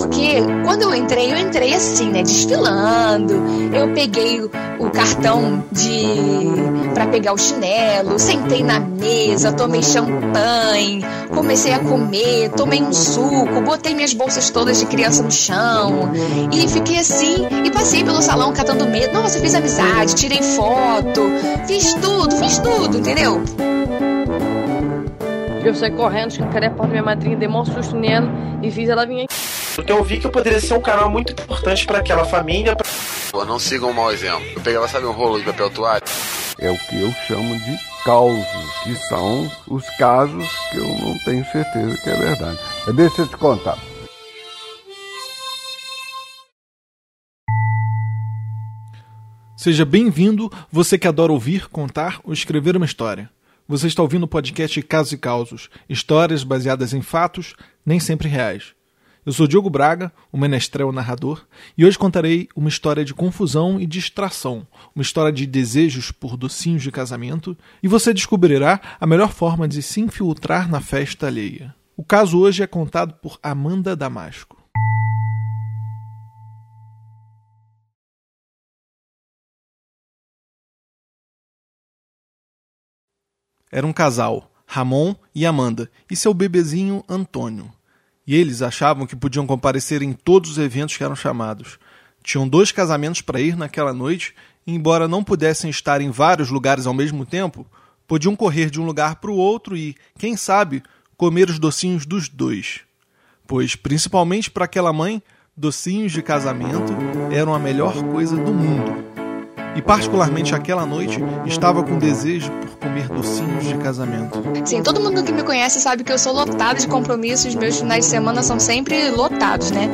Porque quando eu entrei, eu entrei assim, né? Desfilando. Eu peguei o cartão de para pegar o chinelo, sentei na mesa, tomei champanhe, comecei a comer, tomei um suco, botei minhas bolsas todas de criança no chão e fiquei assim e passei pelo salão catando medo. Nossa, fiz amizade, tirei foto, fiz tudo, fiz tudo, entendeu? Eu saí correndo, escancarei a porta da minha madrinha, dei um susto nela e fiz ela vir aqui. Porque eu vi que eu poderia ser um canal muito importante para aquela família. Pra... Pô, não sigam um mau exemplo. Eu pegava, sabe, um rolo de papel toalha? É o que eu chamo de causos, que são os casos que eu não tenho certeza que é verdade. Deixa eu te contar. Seja bem-vindo, você que adora ouvir, contar ou escrever uma história. Você está ouvindo o podcast Casos e Causos, histórias baseadas em fatos, nem sempre reais. Eu sou Diogo Braga, o menestrel narrador, e hoje contarei uma história de confusão e distração, uma história de desejos por docinhos de casamento, e você descobrirá a melhor forma de se infiltrar na festa alheia. O caso hoje é contado por Amanda Damasco. Era um casal, Ramon e Amanda, e seu bebezinho Antônio. E eles achavam que podiam comparecer em todos os eventos que eram chamados. Tinham dois casamentos para ir naquela noite, e embora não pudessem estar em vários lugares ao mesmo tempo, podiam correr de um lugar para o outro e, quem sabe, comer os docinhos dos dois. Pois, principalmente para aquela mãe, docinhos de casamento eram a melhor coisa do mundo e, particularmente aquela noite, estava com desejo por comer docinhos de casamento. Sim, todo mundo que me conhece sabe que eu sou lotada de compromissos, meus finais de semana são sempre lotados, né?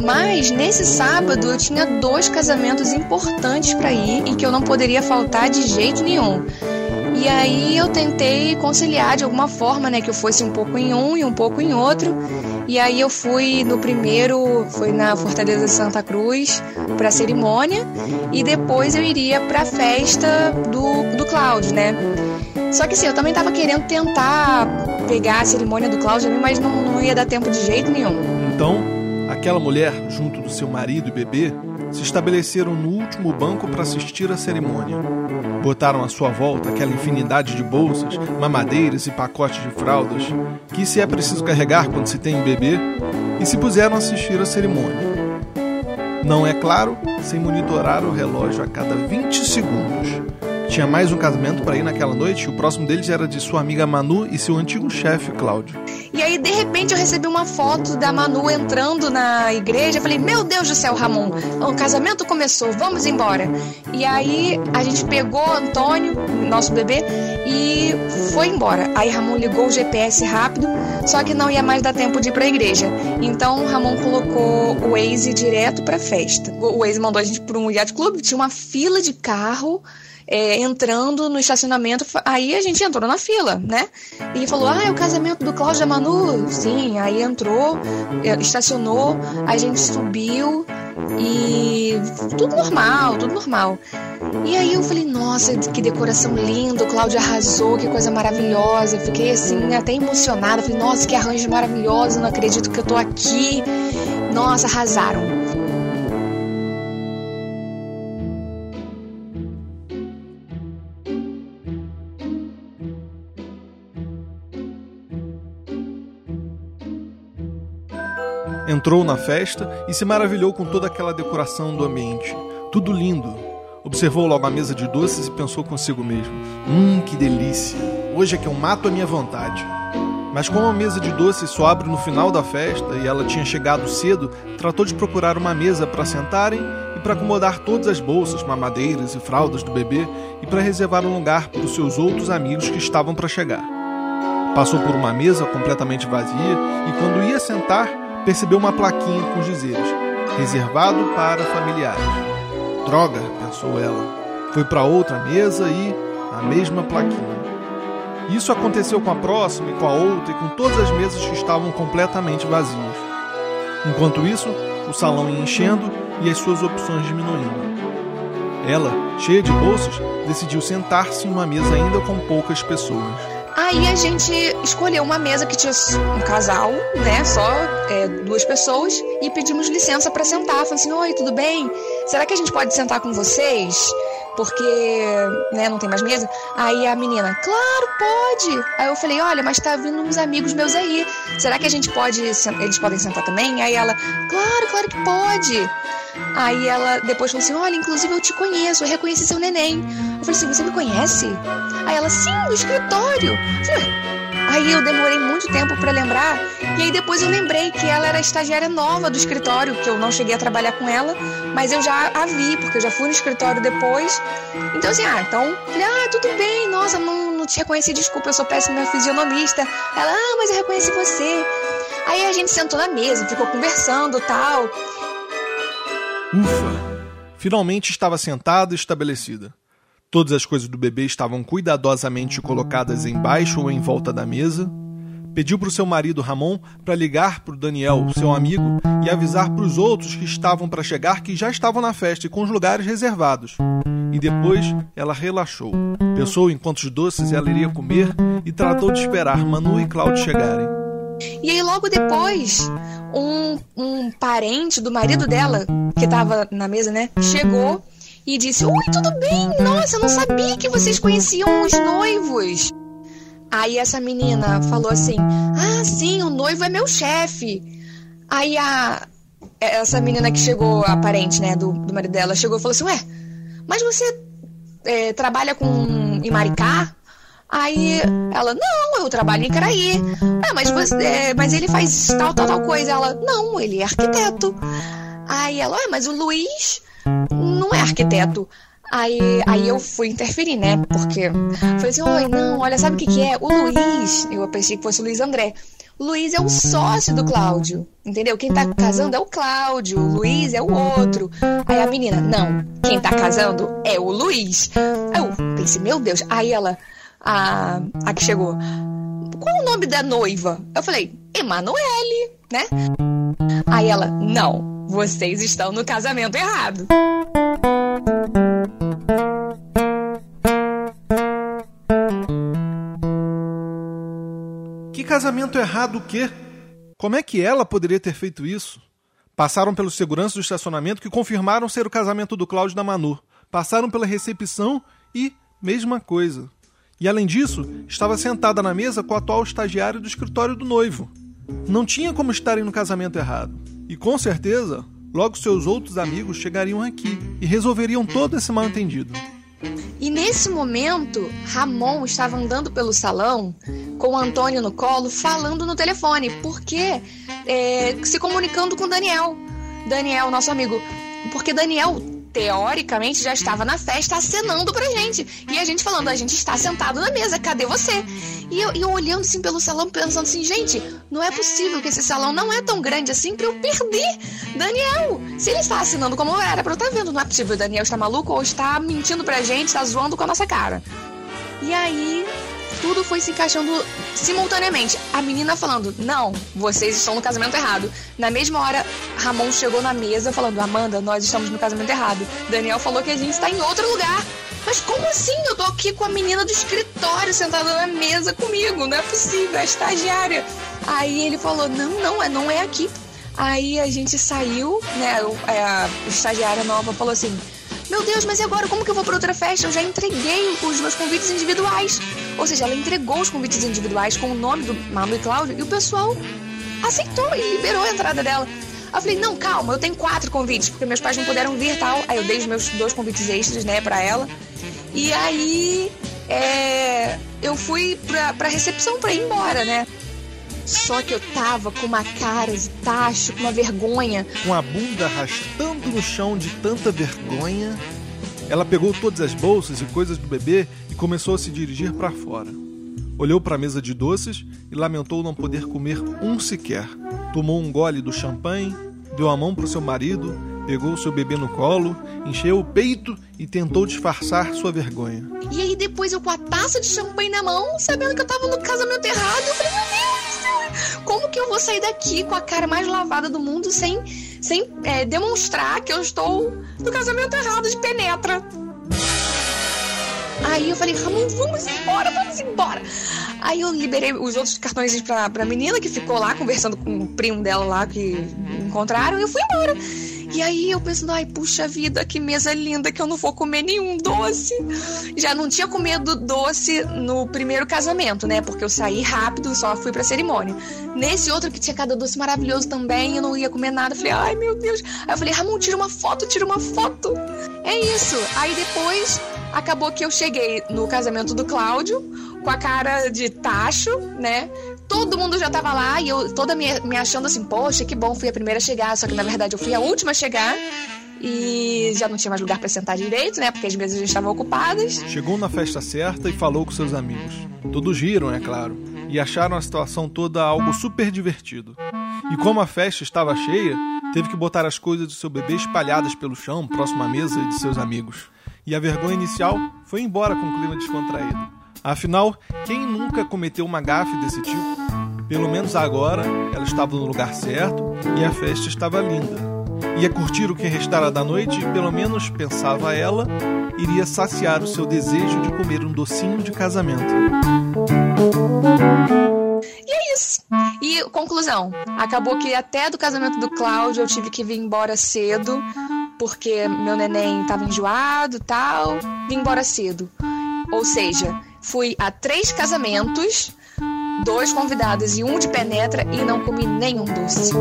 Mas nesse sábado eu tinha dois casamentos importantes para ir e que eu não poderia faltar de jeito nenhum. E aí eu tentei conciliar de alguma forma, né, que eu fosse um pouco em um e um pouco em outro. E aí eu fui no primeiro, foi na Fortaleza de Santa Cruz, para cerimônia, e depois eu iria para a festa do, do Cláudio, né? Só que assim, eu também tava querendo tentar pegar a cerimônia do Cláudio, mas não, não ia dar tempo de jeito nenhum. Então, aquela mulher, junto do seu marido e bebê, se estabeleceram no último banco para assistir à cerimônia. Botaram à sua volta aquela infinidade de bolsas, mamadeiras e pacotes de fraldas, que se é preciso carregar quando se tem um bebê, e se puseram a assistir à cerimônia. Não é claro, sem monitorar o relógio a cada 20 segundos tinha mais um casamento para ir naquela noite o próximo deles era de sua amiga Manu e seu antigo chefe, Cláudio. E aí, de repente, eu recebi uma foto da Manu entrando na igreja. Eu falei, meu Deus do céu, Ramon, o casamento começou, vamos embora. E aí, a gente pegou Antônio, nosso bebê, e foi embora. Aí, Ramon ligou o GPS rápido, só que não ia mais dar tempo de ir para a igreja. Então, Ramon colocou o Waze direto para festa. O Waze mandou a gente para um yacht club, tinha uma fila de carro é, entrando no estacionamento, aí a gente entrou na fila, né? E falou: Ah, é o casamento do Cláudio Manu? Sim, aí entrou, é, estacionou, a gente subiu e tudo normal, tudo normal. E aí eu falei, nossa, que decoração linda, o Cláudio arrasou, que coisa maravilhosa. Fiquei assim, até emocionada. Falei, nossa, que arranjo maravilhoso, não acredito que eu tô aqui. Nossa, arrasaram. Entrou na festa e se maravilhou com toda aquela decoração do ambiente. Tudo lindo. Observou logo a mesa de doces e pensou consigo mesmo: Hum, que delícia! Hoje é que eu mato a minha vontade. Mas como a mesa de doces só abre no final da festa e ela tinha chegado cedo, tratou de procurar uma mesa para sentarem e para acomodar todas as bolsas, mamadeiras e fraldas do bebê e para reservar um lugar para os seus outros amigos que estavam para chegar. Passou por uma mesa completamente vazia e quando ia sentar, percebeu uma plaquinha com os dizeres: reservado para familiares. Droga, pensou ela. Foi para outra mesa e a mesma plaquinha. Isso aconteceu com a próxima e com a outra e com todas as mesas que estavam completamente vazias. Enquanto isso, o salão ia enchendo e as suas opções diminuindo. Ela, cheia de bolsas, decidiu sentar-se em uma mesa ainda com poucas pessoas. Aí a gente escolheu uma mesa que tinha um casal, né? Só é, duas pessoas, e pedimos licença para sentar. Falei assim: Oi, tudo bem? Será que a gente pode sentar com vocês? Porque, né, não tem mais mesa. Aí a menina, claro, pode. Aí eu falei, olha, mas tá vindo uns amigos meus aí. Será que a gente pode, eles podem sentar também? Aí ela, claro, claro que pode. Aí ela depois falou assim: Olha, inclusive eu te conheço, eu reconheci seu neném. Eu falei assim: Você me conhece? Aí ela, sim, do escritório. Eu falei, Aí eu demorei muito tempo para lembrar, e aí depois eu lembrei que ela era estagiária nova do escritório, que eu não cheguei a trabalhar com ela, mas eu já a vi, porque eu já fui no escritório depois. Então assim, ah, então, falei, ah, tudo bem, nossa, não, não te reconheci, desculpa, eu sou péssima fisionomista. Ela, ah, mas eu reconheci você. Aí a gente sentou na mesa, ficou conversando tal. Ufa! Finalmente estava sentada e estabelecida. Todas as coisas do bebê estavam cuidadosamente colocadas embaixo ou em volta da mesa. Pediu para o seu marido Ramon para ligar para o Daniel, seu amigo, e avisar para os outros que estavam para chegar que já estavam na festa e com os lugares reservados. E depois ela relaxou. Pensou em quantos doces ela iria comer e tratou de esperar Manu e Cláudio chegarem. E aí, logo depois, um, um parente do marido dela, que estava na mesa, né, chegou e disse: Oi, tudo bem? Nossa, eu não sabia que vocês conheciam os noivos. Aí essa menina falou assim: Ah, sim, o noivo é meu chefe. Aí a essa menina que chegou, a parente, né, do, do marido dela, chegou e falou assim: Ué, mas você é, trabalha com em Maricá? Aí ela, não, eu trabalho em Caraí. Ah, mas, você, mas ele faz tal, tal, tal coisa. Ela, não, ele é arquiteto. Aí ela, ah, mas o Luiz não é arquiteto. Aí, aí eu fui interferir, né? Porque falei assim: oi, não, olha, sabe o que, que é? O Luiz, eu pensei que fosse o Luiz André. O Luiz é o sócio do Cláudio, entendeu? Quem tá casando é o Cláudio, o Luiz é o outro. Aí a menina, não, quem tá casando é o Luiz. Aí eu pensei, meu Deus. Aí ela, a, a que chegou, qual o nome da noiva? Eu falei, Emanuele, né? Aí ela, não, vocês estão no casamento errado. Que casamento errado o quê? Como é que ela poderia ter feito isso? Passaram pelos seguranças do estacionamento que confirmaram ser o casamento do Cláudio da Manu. Passaram pela recepção e mesma coisa. E além disso, estava sentada na mesa com o atual estagiário do escritório do noivo. Não tinha como estarem no casamento errado. E com certeza, logo seus outros amigos chegariam aqui e resolveriam todo esse mal-entendido. E nesse momento, Ramon estava andando pelo salão com Antônio no colo, falando no telefone, porque é, se comunicando com Daniel. Daniel, nosso amigo. Porque Daniel teoricamente já estava na festa acenando pra gente. E a gente falando, a gente está sentado na mesa, cadê você? E eu, eu olhando assim pelo salão, pensando assim, gente, não é possível que esse salão não é tão grande assim pra eu perder Daniel. Se ele está assinando como era pra eu estar tá vendo, não é possível. Daniel está maluco ou está mentindo pra gente, está zoando com a nossa cara. E aí, tudo foi se encaixando simultaneamente. A menina falando: Não, vocês estão no casamento errado. Na mesma hora, Ramon chegou na mesa falando: Amanda, nós estamos no casamento errado. Daniel falou que a gente está em outro lugar. Mas como assim? Eu tô aqui com a menina do escritório sentada na mesa comigo. Não é possível, é estagiária. Aí ele falou: Não, não, é, não é aqui. Aí a gente saiu, né? É, a estagiária nova falou assim: meu Deus, mas e agora? Como que eu vou para outra festa? Eu já entreguei os meus convites individuais. Ou seja, ela entregou os convites individuais com o nome do Manu e Cláudio e o pessoal aceitou e liberou a entrada dela. Eu falei, não, calma, eu tenho quatro convites, porque meus pais não puderam vir tal. Aí eu dei os meus dois convites extras, né, pra ela. E aí é, eu fui pra, pra recepção pra ir embora, né? Só que eu tava com uma cara de tacho, com uma vergonha. Com a bunda arrastando no chão de tanta vergonha, ela pegou todas as bolsas e coisas do bebê e começou a se dirigir para fora. Olhou para a mesa de doces e lamentou não poder comer um sequer. Tomou um gole do champanhe, deu a mão para o seu marido, pegou seu bebê no colo, encheu o peito e tentou disfarçar sua vergonha. E aí depois eu com a taça de champanhe na mão, sabendo que eu tava no casamento errado, eu falei, meu Deus, como que eu vou sair daqui com a cara mais lavada do mundo sem, sem é, demonstrar que eu estou no casamento errado de penetra? Aí eu falei, Ramon, vamos embora, vamos embora. Aí eu liberei os outros cartões pra, pra menina que ficou lá conversando com o primo dela lá que encontraram e eu fui embora. E aí eu pensando, ai, puxa vida, que mesa linda que eu não vou comer nenhum doce. Já não tinha comido doce no primeiro casamento, né? Porque eu saí rápido, só fui pra cerimônia. Nesse outro que tinha cada doce maravilhoso também, eu não ia comer nada. Falei, ai meu Deus. Aí eu falei, Ramon, tira uma foto, tira uma foto. É isso. Aí depois acabou que eu cheguei no casamento do Cláudio com a cara de tacho, né? todo mundo já tava lá e eu toda me, me achando assim, poxa, que bom, fui a primeira a chegar, só que na verdade eu fui a última a chegar e já não tinha mais lugar para sentar direito, né? Porque as mesas já estavam ocupadas. Chegou na festa certa e falou com seus amigos. Todos riram, é claro, e acharam a situação toda algo super divertido. E como a festa estava cheia, teve que botar as coisas do seu bebê espalhadas pelo chão, próximo à mesa de seus amigos. E a vergonha inicial foi embora com o clima descontraído. Afinal, quem nunca cometeu uma gafe desse tipo? Pelo menos agora ela estava no lugar certo e a festa estava linda. Ia curtir o que restara da noite e, pelo menos, pensava ela, iria saciar o seu desejo de comer um docinho de casamento. E é isso. E conclusão: acabou que até do casamento do Cláudio eu tive que vir embora cedo, porque meu neném estava enjoado tal. Vim embora cedo. Ou seja, Fui a três casamentos, dois convidados e um de penetra e não comi nenhum doce.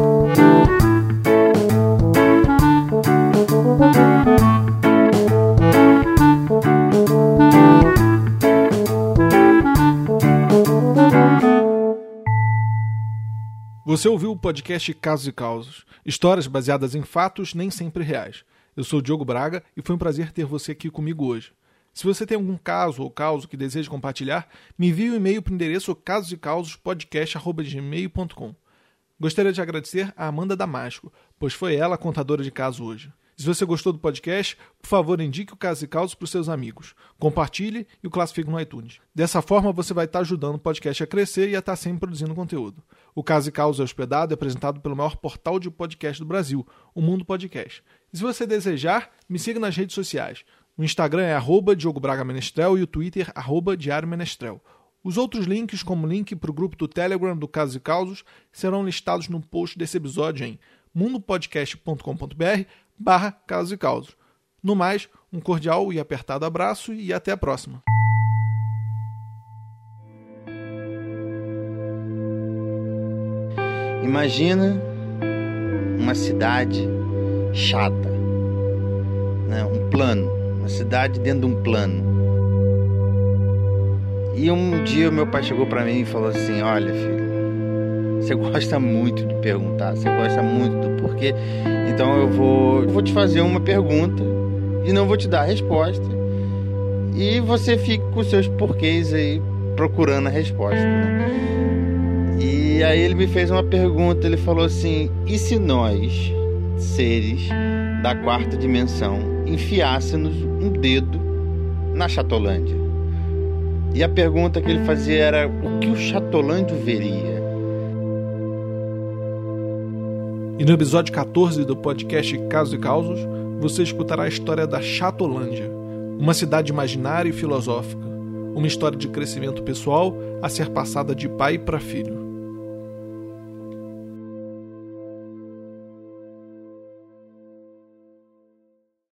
Você ouviu o podcast Casos e Causos, histórias baseadas em fatos nem sempre reais. Eu sou Diogo Braga e foi um prazer ter você aqui comigo hoje. Se você tem algum caso ou causo que deseja compartilhar, me envie um e-mail para o endereço casosecausospodcast.gmail.com. Gostaria de agradecer a Amanda Damasco, pois foi ela a contadora de caso hoje. Se você gostou do podcast, por favor, indique o Caso e Causos para os seus amigos. Compartilhe e o classifique no iTunes. Dessa forma, você vai estar ajudando o podcast a crescer e a estar sempre produzindo conteúdo. O Caso e Causos é hospedado e apresentado pelo maior portal de podcast do Brasil, o Mundo Podcast. E se você desejar, me siga nas redes sociais. O Instagram é arroba Diogo Braga Menestrel e o Twitter arroba Diário Menestrel. Os outros links, como o link para o grupo do Telegram do Casos e Causos, serão listados no post desse episódio em mundopodcast.com.br barra Casos e Causos. No mais, um cordial e apertado abraço e até a próxima. Imagina uma cidade chata, né? um plano uma cidade dentro de um plano. E um dia meu pai chegou para mim e falou assim: Olha, filho, você gosta muito de perguntar, você gosta muito do porquê, então eu vou, eu vou te fazer uma pergunta e não vou te dar a resposta. E você fica com seus porquês aí procurando a resposta. Né? E aí ele me fez uma pergunta, ele falou assim: e se nós, seres da quarta dimensão, enfiasse-nos um dedo na Chatolândia. E a pergunta que ele fazia era: o que o Chatolândio veria? E no episódio 14 do podcast Casos e Causos, você escutará a história da Chatolândia, uma cidade imaginária e filosófica, uma história de crescimento pessoal a ser passada de pai para filho.